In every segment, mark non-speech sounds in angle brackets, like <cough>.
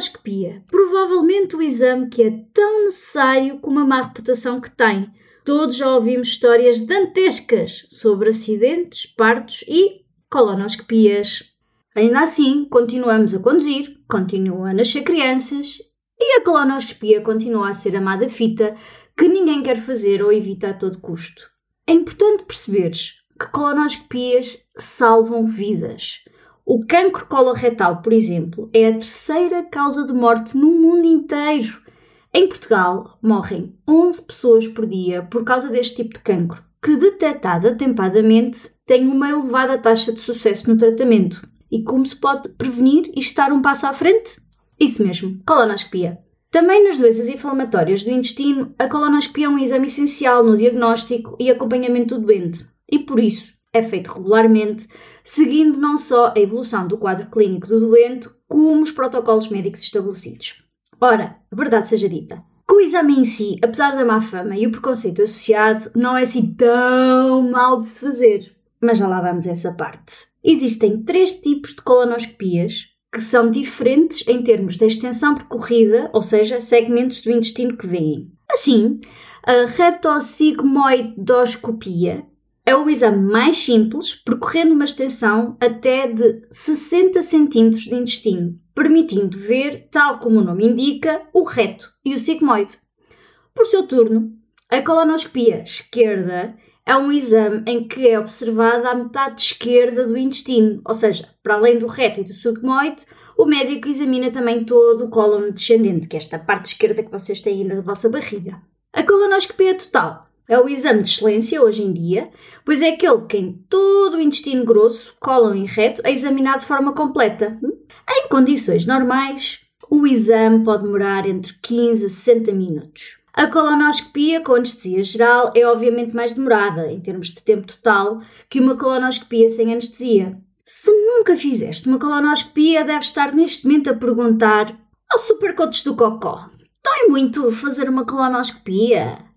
Colonoscopia. Provavelmente o exame que é tão necessário como a má reputação que tem. Todos já ouvimos histórias dantescas sobre acidentes, partos e colonoscopias. Ainda assim, continuamos a conduzir, continuam a nascer crianças e a colonoscopia continua a ser amada fita que ninguém quer fazer ou evita a todo custo. É importante perceberes que colonoscopias salvam vidas. O cancro coloretal, por exemplo, é a terceira causa de morte no mundo inteiro. Em Portugal, morrem 11 pessoas por dia por causa deste tipo de cancro, que, detectado atempadamente, tem uma elevada taxa de sucesso no tratamento. E como se pode prevenir e estar um passo à frente? Isso mesmo, colonoscopia. Também nas doenças inflamatórias do intestino, a colonoscopia é um exame essencial no diagnóstico e acompanhamento do doente. E por isso, é feito regularmente, seguindo não só a evolução do quadro clínico do doente, como os protocolos médicos estabelecidos. Ora, verdade seja dita, o exame em si, apesar da má fama e o preconceito associado, não é assim tão mal de se fazer. Mas já lá vamos a essa parte. Existem três tipos de colonoscopias que são diferentes em termos de extensão percorrida, ou seja, segmentos do intestino que vêm. Assim, a retosigmoidoscopia é o exame mais simples, percorrendo uma extensão até de 60 cm de intestino, permitindo ver, tal como o nome indica, o reto e o sigmoide. Por seu turno, a colonoscopia esquerda é um exame em que é observada a metade esquerda do intestino, ou seja, para além do reto e do sigmoide, o médico examina também todo o cólon descendente, que é esta parte esquerda que vocês têm na vossa barriga. A colonoscopia total é o exame de excelência hoje em dia, pois é aquele que em todo o intestino grosso, cólon e reto, é examinado de forma completa. Em condições normais, o exame pode demorar entre 15 a 60 minutos. A colonoscopia com anestesia geral é obviamente mais demorada, em termos de tempo total, que uma colonoscopia sem anestesia. Se nunca fizeste uma colonoscopia, deves estar neste momento a perguntar ao supercoach do Cocó: dói muito fazer uma colonoscopia?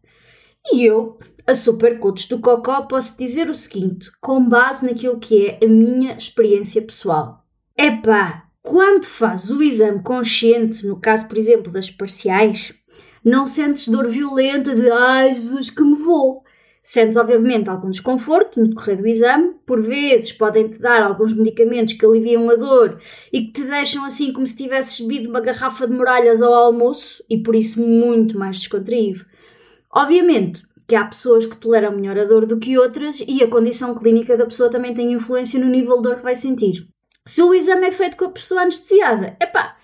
E eu, a super coach do Cocó, posso dizer o seguinte, com base naquilo que é a minha experiência pessoal. Epá, quando fazes o exame consciente, no caso, por exemplo, das parciais, não sentes dor violenta de ai Jesus que me vou. Sentes, obviamente, algum desconforto no decorrer do exame, por vezes podem-te dar alguns medicamentos que aliviam a dor e que te deixam assim como se tivesses bebido uma garrafa de muralhas ao almoço e por isso muito mais descontraído. Obviamente que há pessoas que toleram melhor a dor do que outras e a condição clínica da pessoa também tem influência no nível de dor que vai sentir. Se o exame é feito com a pessoa anestesiada, epá,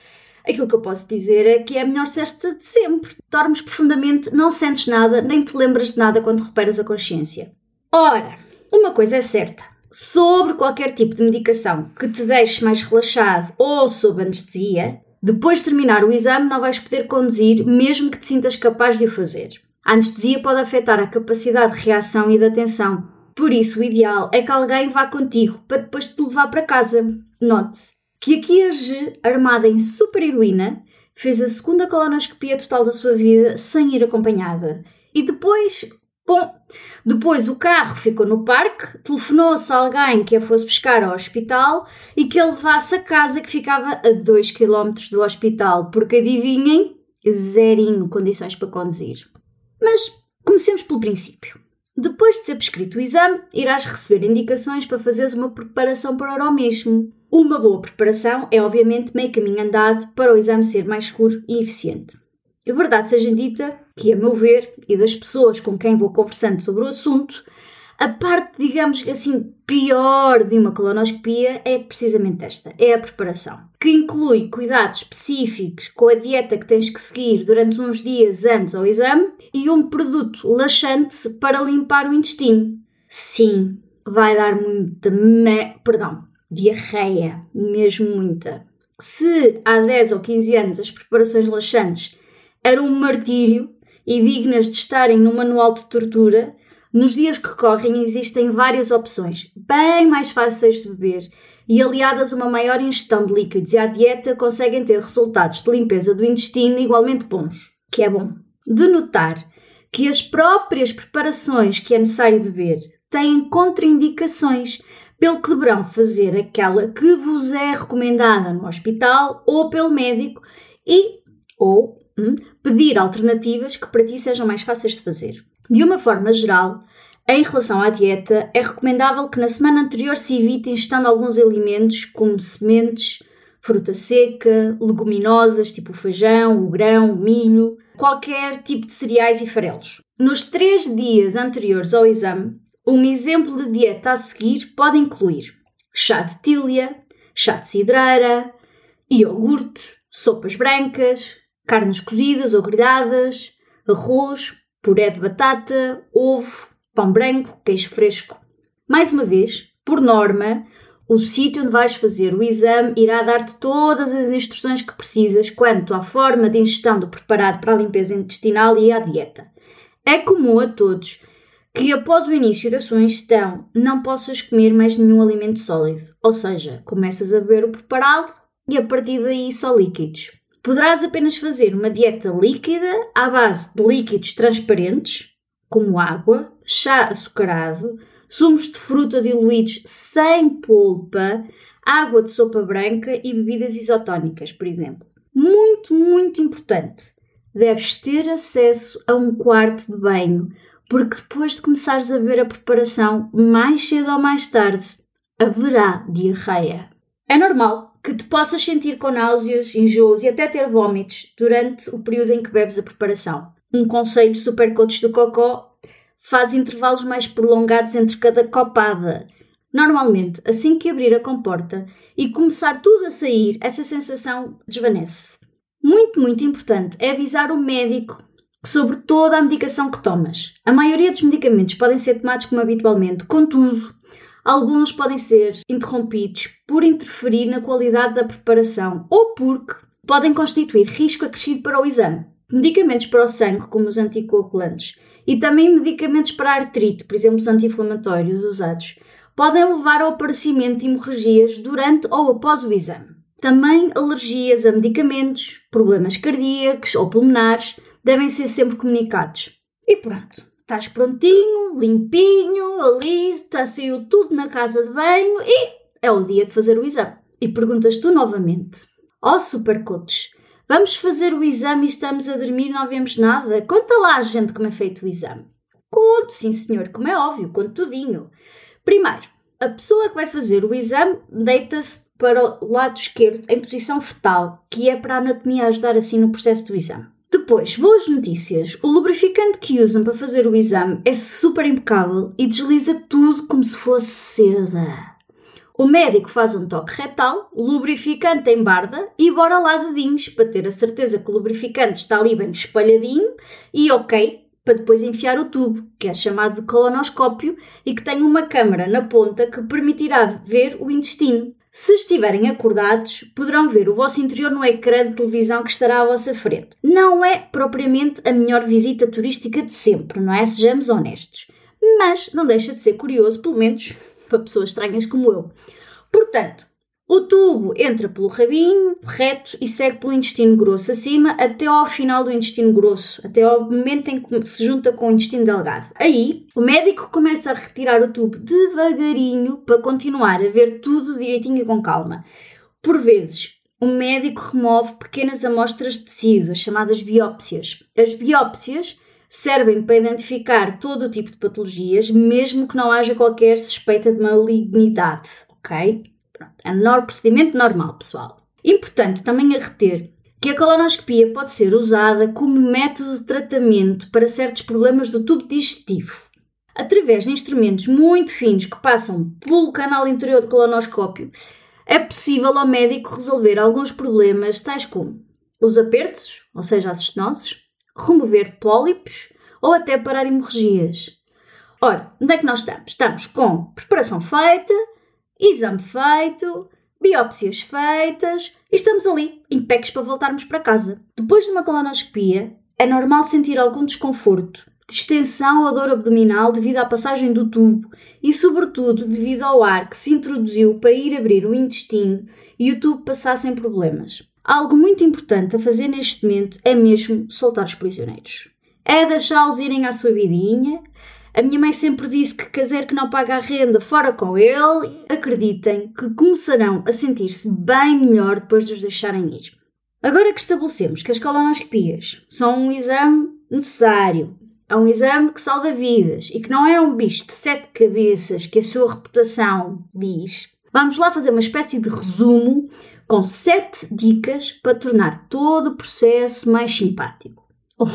aquilo que eu posso dizer é que é a melhor cesta de sempre. Dormes profundamente, não sentes nada, nem te lembras de nada quando recuperas a consciência. Ora, uma coisa é certa. Sobre qualquer tipo de medicação que te deixe mais relaxado ou sob anestesia, depois de terminar o exame não vais poder conduzir mesmo que te sintas capaz de o fazer. A anestesia pode afetar a capacidade de reação e de atenção, por isso o ideal é que alguém vá contigo para depois te levar para casa. Note-se que aqui a G, armada em super heroína, fez a segunda colonoscopia total da sua vida sem ir acompanhada. E depois, bom, depois o carro ficou no parque, telefonou-se a alguém que a fosse buscar ao hospital e que a levasse a casa que ficava a 2 km do hospital, porque adivinhem, zerinho condições para conduzir. Mas comecemos pelo princípio. Depois de ser prescrito o exame, irás receber indicações para fazeres uma preparação para o mesmo. Uma boa preparação é, obviamente, meio caminho andado para o exame ser mais seguro e eficiente. A verdade seja dita que, a meu ver, e das pessoas com quem vou conversando sobre o assunto, a parte, digamos assim, pior de uma colonoscopia é precisamente esta: é a preparação, que inclui cuidados específicos com a dieta que tens que seguir durante uns dias antes ao exame e um produto laxante para limpar o intestino. Sim, vai dar muita me... perdão, diarreia, mesmo muita. Se há 10 ou 15 anos as preparações laxantes eram um martírio e dignas de estarem no manual de tortura, nos dias que correm existem várias opções, bem mais fáceis de beber e aliadas a uma maior ingestão de líquidos e à dieta conseguem ter resultados de limpeza do intestino igualmente bons, que é bom. De notar que as próprias preparações que é necessário beber têm contraindicações, pelo que deverão fazer aquela que vos é recomendada no hospital ou pelo médico e ou hum, pedir alternativas que para ti sejam mais fáceis de fazer. De uma forma geral, em relação à dieta, é recomendável que na semana anterior se evite ingestando alguns alimentos como sementes, fruta seca, leguminosas tipo o feijão, o grão, o milho, qualquer tipo de cereais e farelos. Nos três dias anteriores ao exame, um exemplo de dieta a seguir pode incluir chá de tília, chá de cidreira, iogurte, sopas brancas, carnes cozidas ou grelhadas, arroz, puré de batata, ovo, pão branco, queijo fresco. Mais uma vez, por norma, o sítio onde vais fazer o exame irá dar-te todas as instruções que precisas quanto à forma de ingestão do preparado para a limpeza intestinal e à dieta. É comum a todos que após o início da sua ingestão não possas comer mais nenhum alimento sólido, ou seja, começas a beber o preparado e a partir daí só líquidos. Poderás apenas fazer uma dieta líquida à base de líquidos transparentes, como água, chá açucarado, sumos de fruta diluídos sem polpa, água de sopa branca e bebidas isotónicas, por exemplo. Muito, muito importante. Deves ter acesso a um quarto de banho, porque depois de começares a ver a preparação, mais cedo ou mais tarde, haverá diarreia. É normal que te possas sentir com náuseas, enjoos e até ter vômitos durante o período em que bebes a preparação. Um conselho super coach do cocó faz intervalos mais prolongados entre cada copada. Normalmente, assim que abrir a comporta e começar tudo a sair, essa sensação desvanece. Muito, muito importante é avisar o médico sobre toda a medicação que tomas. A maioria dos medicamentos podem ser tomados como habitualmente, contudo, Alguns podem ser interrompidos por interferir na qualidade da preparação ou porque podem constituir risco acrescido para o exame. Medicamentos para o sangue, como os anticoagulantes, e também medicamentos para a artrite, por exemplo, os anti-inflamatórios usados, podem levar ao aparecimento de hemorragias durante ou após o exame. Também alergias a medicamentos, problemas cardíacos ou pulmonares devem ser sempre comunicados. E pronto, Estás prontinho, limpinho, ali, está saiu tudo na casa de banho e é o dia de fazer o exame. E perguntas tu novamente: Ó oh, supercoach, vamos fazer o exame e estamos a dormir não vemos nada? Conta lá a gente como é feito o exame. Conto, sim senhor, como é óbvio, conto tudinho. Primeiro, a pessoa que vai fazer o exame deita-se para o lado esquerdo em posição fetal, que é para a anatomia ajudar assim no processo do exame. Depois, boas notícias. O lubrificante que usam para fazer o exame é super impecável e desliza tudo como se fosse seda. O médico faz um toque retal, lubrificante em barda e bora lá dedinhos para ter a certeza que o lubrificante está ali bem espalhadinho e ok para depois enfiar o tubo, que é chamado de colonoscópio e que tem uma câmara na ponta que permitirá ver o intestino. Se estiverem acordados, poderão ver o vosso interior no ecrã de televisão que estará à vossa frente. Não é propriamente a melhor visita turística de sempre, não é? Sejamos honestos. Mas não deixa de ser curioso, pelo menos para pessoas estranhas como eu. Portanto, o tubo entra pelo rabinho, reto, e segue pelo intestino grosso acima até ao final do intestino grosso, até ao momento em que se junta com o intestino delgado. Aí, o médico começa a retirar o tubo devagarinho para continuar a ver tudo direitinho e com calma. Por vezes, o médico remove pequenas amostras de tecido, as chamadas biópsias. As biópsias servem para identificar todo o tipo de patologias, mesmo que não haja qualquer suspeita de malignidade, ok? Pronto, é um procedimento normal, pessoal. Importante também a reter que a colonoscopia pode ser usada como método de tratamento para certos problemas do tubo digestivo. Através de instrumentos muito finos que passam pelo canal interior do colonoscópio, é possível ao médico resolver alguns problemas tais como os apertos, ou seja, as estenoses, remover pólipos ou até parar hemorragias. Ora, onde é que nós estamos? Estamos com preparação feita, exame feito, biópsias feitas e estamos ali, impecos para voltarmos para casa. Depois de uma colonoscopia, é normal sentir algum desconforto, distensão ou dor abdominal devido à passagem do tubo e, sobretudo, devido ao ar que se introduziu para ir abrir o intestino e o tubo passar sem problemas. Algo muito importante a fazer neste momento é mesmo soltar os prisioneiros. É deixá-los irem à sua vidinha. A minha mãe sempre disse que caseiro que não paga a renda, fora com ele. Acreditem que começarão a sentir-se bem melhor depois de os deixarem ir. Agora que estabelecemos que as colonoscopias são um exame necessário, é um exame que salva vidas e que não é um bicho de sete cabeças que a sua reputação diz, vamos lá fazer uma espécie de resumo com sete dicas para tornar todo o processo mais simpático. Oh,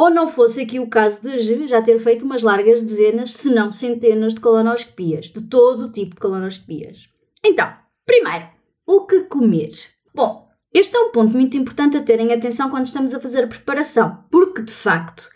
ou não fosse aqui o caso de já ter feito umas largas dezenas, se não centenas de colonoscopias, de todo o tipo de colonoscopias. Então, primeiro, o que comer? Bom, este é um ponto muito importante a terem atenção quando estamos a fazer a preparação, porque de facto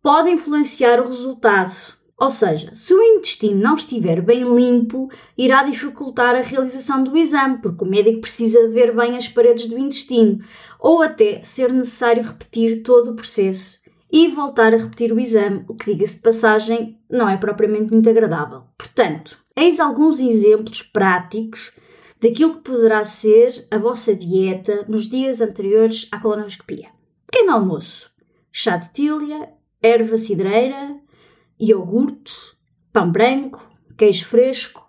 pode influenciar o resultado ou seja, se o intestino não estiver bem limpo, irá dificultar a realização do exame, porque o médico precisa ver bem as paredes do intestino, ou até ser necessário repetir todo o processo e voltar a repetir o exame, o que, diga-se de passagem, não é propriamente muito agradável. Portanto, eis alguns exemplos práticos daquilo que poderá ser a vossa dieta nos dias anteriores à colonoscopia. Pequeno almoço, chá de tília, erva cidreira, iogurte, pão branco, queijo fresco.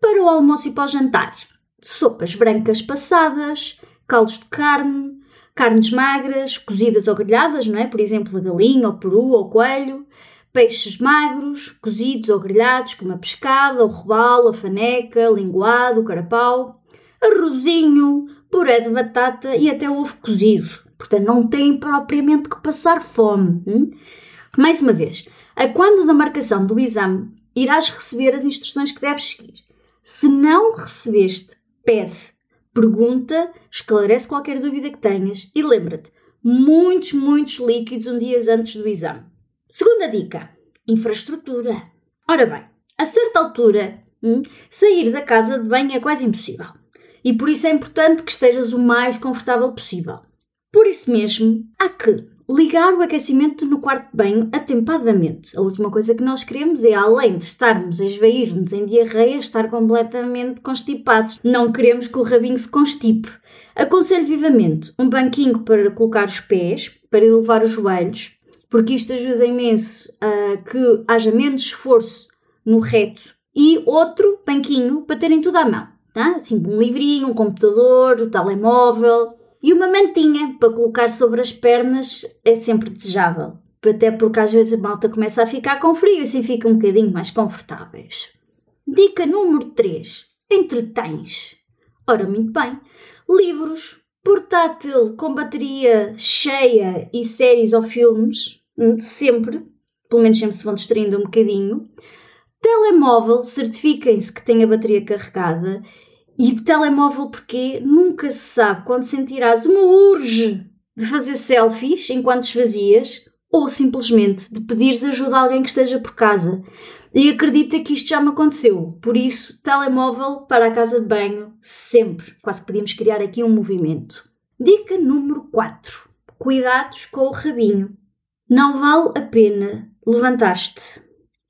Para o almoço e para o jantar, sopas brancas passadas, caldos de carne, carnes magras, cozidas ou grelhadas, não é? Por exemplo, a galinha, o peru ou coelho, peixes magros, cozidos ou grelhados, como a pescada, o robalo, a faneca, linguado, o carapau, arrozinho, puré de batata e até ovo cozido. Portanto, não tem propriamente que passar fome. Hum? Mais uma vez, a quando da marcação do exame, irás receber as instruções que deves seguir. Se não recebeste, pede, pergunta, esclarece qualquer dúvida que tenhas e lembra-te, muitos, muitos líquidos um dia antes do exame. Segunda dica: infraestrutura. Ora bem, a certa altura, hum, sair da casa de banho é quase impossível. E por isso é importante que estejas o mais confortável possível. Por isso mesmo, há que ligar o aquecimento no quarto de banho atempadamente. A última coisa que nós queremos é, além de estarmos a esvair-nos em diarreia, estar completamente constipados. Não queremos que o rabinho se constipe. Aconselho vivamente um banquinho para colocar os pés, para elevar os joelhos, porque isto ajuda imenso a que haja menos esforço no reto, e outro banquinho para terem tudo à mão. Tá? Assim, um livrinho, um computador, o um telemóvel, e uma mantinha para colocar sobre as pernas é sempre desejável. Até porque às vezes a malta começa a ficar com frio e assim fica um bocadinho mais confortáveis. Dica número 3. Entretens. Ora, muito bem. Livros, portátil com bateria cheia e séries ou filmes, hum, sempre, pelo menos sempre se vão distraindo um bocadinho. Telemóvel, certifiquem-se que tem a bateria carregada e telemóvel, porque nunca se sabe quando sentirás uma urge de fazer selfies enquanto esvazias ou simplesmente de pedires ajuda a alguém que esteja por casa. E acredita que isto já me aconteceu. Por isso, telemóvel para a casa de banho, sempre. Quase podíamos criar aqui um movimento. Dica número 4. Cuidados com o rabinho. Não vale a pena levantar-te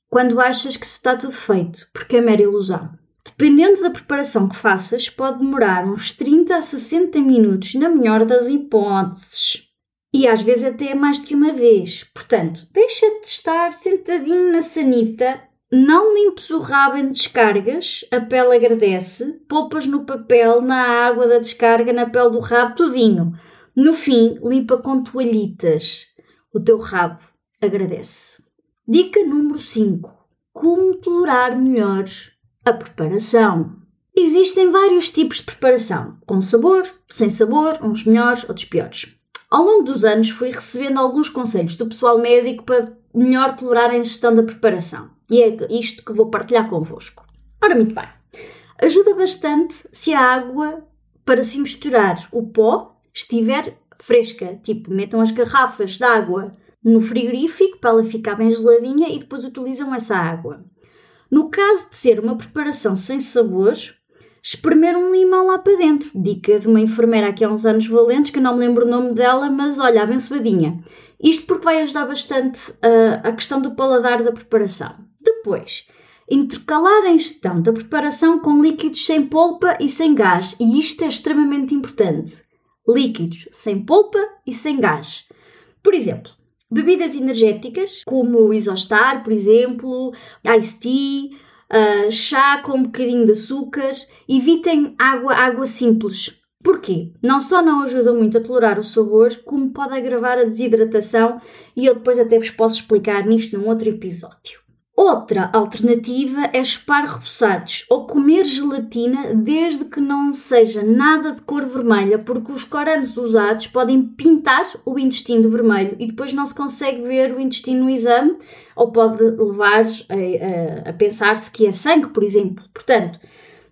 quando achas que se está tudo feito, porque é mera ilusão. Dependendo da preparação que faças, pode demorar uns 30 a 60 minutos, na melhor das hipóteses. E às vezes até mais do que uma vez. Portanto, deixa-te estar sentadinho na sanita, não limpes o rabo em descargas, a pele agradece, poupas no papel, na água da descarga, na pele do rabo, tudinho. No fim, limpa com toalhitas. O teu rabo agradece. Dica número 5. Como tolerar melhor a preparação. Existem vários tipos de preparação, com sabor, sem sabor, uns melhores, outros piores. Ao longo dos anos fui recebendo alguns conselhos do pessoal médico para melhor tolerar a ingestão da preparação. E é isto que vou partilhar convosco. Ora, muito bem. Ajuda bastante se a água para se misturar o pó estiver fresca. Tipo, metam as garrafas de água no frigorífico para ela ficar bem geladinha e depois utilizam essa água. No caso de ser uma preparação sem sabor, espremer um limão lá para dentro. Dica de uma enfermeira aqui há uns anos valentes, que não me lembro o nome dela, mas olha, abençoadinha. Isto porque vai ajudar bastante uh, a questão do paladar da preparação. Depois, intercalar a ingestão da preparação com líquidos sem polpa e sem gás, e isto é extremamente importante. Líquidos sem polpa e sem gás. Por exemplo, bebidas energéticas, como o Isostar, por exemplo, Ice Tea, uh, chá com um bocadinho de açúcar, evitem água, água simples. Porquê? Não só não ajuda muito a tolerar o sabor, como pode agravar a desidratação e eu depois até vos posso explicar nisto num outro episódio. Outra alternativa é chupar repousados ou comer gelatina desde que não seja nada de cor vermelha, porque os corantes usados podem pintar o intestino de vermelho e depois não se consegue ver o intestino no exame ou pode levar a, a, a pensar-se que é sangue, por exemplo. Portanto,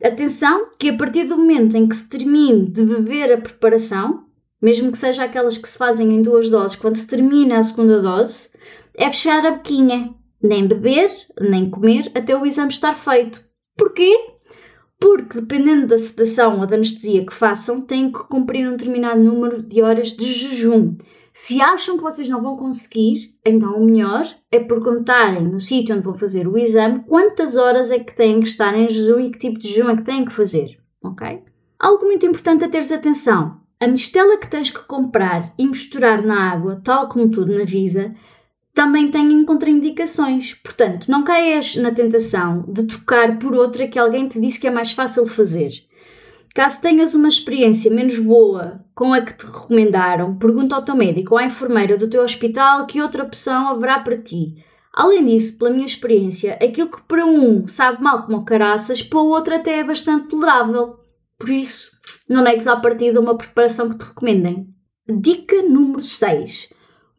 atenção que a partir do momento em que se termine de beber a preparação, mesmo que seja aquelas que se fazem em duas doses, quando se termina a segunda dose, é fechar a boquinha nem beber, nem comer até o exame estar feito. Porquê? Porque, dependendo da sedação ou da anestesia que façam, têm que cumprir um determinado número de horas de jejum. Se acham que vocês não vão conseguir, então o melhor é perguntarem no sítio onde vão fazer o exame quantas horas é que têm que estar em jejum e que tipo de jejum é que têm que fazer, ok? Algo muito importante a teres atenção. A mistela que tens que comprar e misturar na água, tal como tudo na vida, também têm contraindicações. Portanto, não caias na tentação de trocar por outra que alguém te disse que é mais fácil fazer. Caso tenhas uma experiência menos boa com a que te recomendaram, pergunta ao teu médico ou à enfermeira do teu hospital que outra opção haverá para ti. Além disso, pela minha experiência, aquilo que para um sabe mal como caraças, para o outro até é bastante tolerável. Por isso, não negues à partida uma preparação que te recomendem. Dica número 6.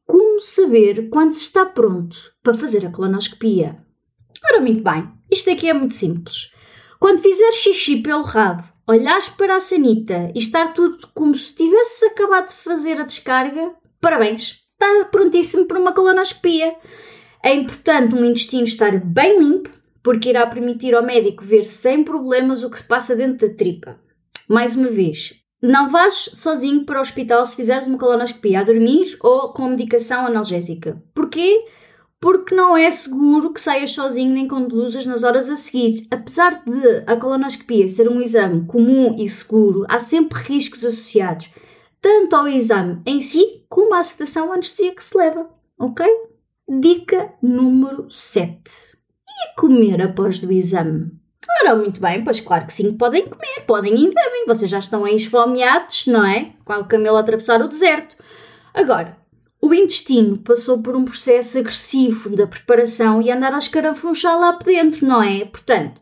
Como saber quando se está pronto para fazer a colonoscopia? Ora, muito bem, isto aqui é muito simples. Quando fizer xixi pelo rabo, olhares para a sanita e estar tudo como se tivesse acabado de fazer a descarga, parabéns, está prontíssimo para uma colonoscopia. É importante um intestino estar bem limpo, porque irá permitir ao médico ver sem problemas o que se passa dentro da tripa. Mais uma vez, não vais sozinho para o hospital se fizeres uma colonoscopia a dormir ou com medicação analgésica. Porquê? Porque não é seguro que saias sozinho nem conduzas nas horas a seguir. Apesar de a colonoscopia ser um exame comum e seguro, há sempre riscos associados, tanto ao exame em si como à sedação anestesia que se leva. Ok? Dica número 7. E comer após o exame? Ora, muito bem, pois claro que sim, podem comer, podem e devem, vocês já estão aí esfomeados, não é? Qual camelo atravessar o deserto. Agora, o intestino passou por um processo agressivo da preparação e andar a escarafunchar lá para dentro, não é? Portanto,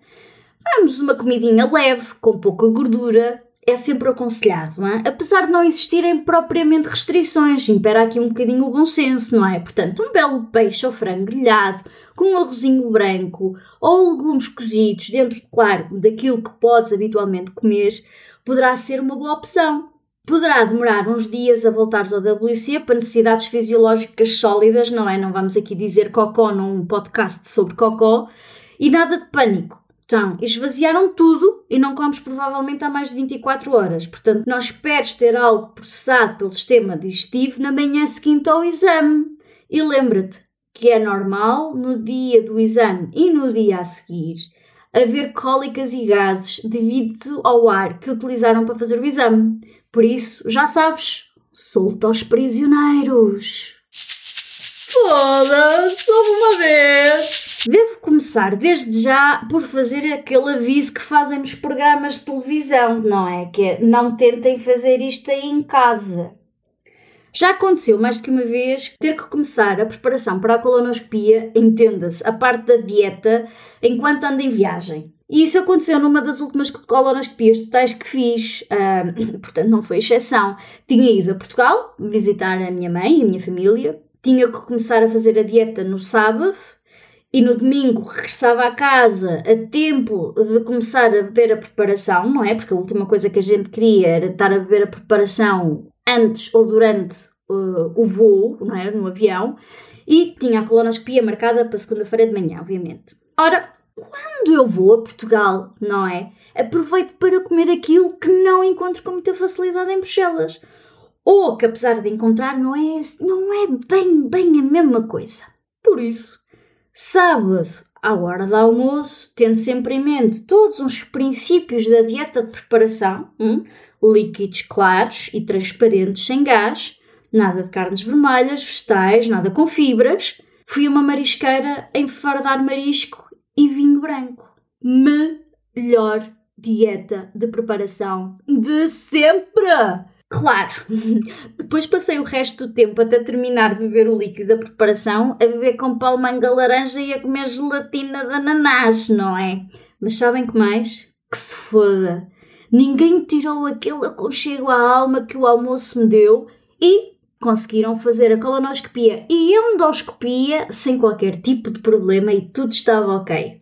vamos uma comidinha leve, com pouca gordura, é sempre aconselhado, não é? apesar de não existirem propriamente restrições, impera aqui um bocadinho o bom senso, não é? Portanto, um belo peixe ou frango grelhado, com um arrozinho branco ou legumes cozidos dentro, claro, daquilo que podes habitualmente comer, poderá ser uma boa opção. Poderá demorar uns dias a voltares ao WC para necessidades fisiológicas sólidas, não é? Não vamos aqui dizer cocó num podcast sobre cocó. E nada de pânico. Então, esvaziaram tudo e não comes provavelmente há mais de 24 horas. Portanto, não esperes ter algo processado pelo sistema digestivo na manhã seguinte ao exame. E lembra-te que é normal no dia do exame e no dia a seguir haver cólicas e gases devido ao ar que utilizaram para fazer o exame. Por isso, já sabes, solta os prisioneiros. Foda-se, uma vez! Devo começar desde já por fazer aquele aviso que fazem nos programas de televisão, não é? Que é não tentem fazer isto aí em casa. Já aconteceu mais que uma vez ter que começar a preparação para a colonoscopia, entenda-se, a parte da dieta, enquanto ando em viagem. E isso aconteceu numa das últimas colonoscopias totais que fiz, uh, <clears throat> portanto não foi exceção. Tinha ido a Portugal visitar a minha mãe e a minha família, tinha que começar a fazer a dieta no sábado, e no domingo regressava à casa a tempo de começar a beber a preparação, não é? Porque a última coisa que a gente queria era estar a beber a preparação antes ou durante uh, o voo, não é? No avião. E tinha a colonoscopia marcada para segunda-feira de manhã, obviamente. Ora, quando eu vou a Portugal, não é? Aproveito para comer aquilo que não encontro com muita facilidade em Bruxelas. Ou que, apesar de encontrar, não é, não é bem, bem a mesma coisa. Por isso, sábado, à hora do almoço, tendo sempre em mente todos os princípios da dieta de preparação, hum, líquidos claros e transparentes sem gás, nada de carnes vermelhas, vegetais, nada com fibras, fui uma marisqueira em fardar marisco e vinho branco. Melhor dieta de preparação de sempre! Claro, <laughs> depois passei o resto do tempo até terminar de beber o líquido da preparação a beber com palmanga laranja e a comer gelatina de ananás, não é? Mas sabem que mais? Que se foda! Ninguém me tirou aquele aconchego à alma que o almoço me deu e conseguiram fazer a colonoscopia e endoscopia sem qualquer tipo de problema e tudo estava ok.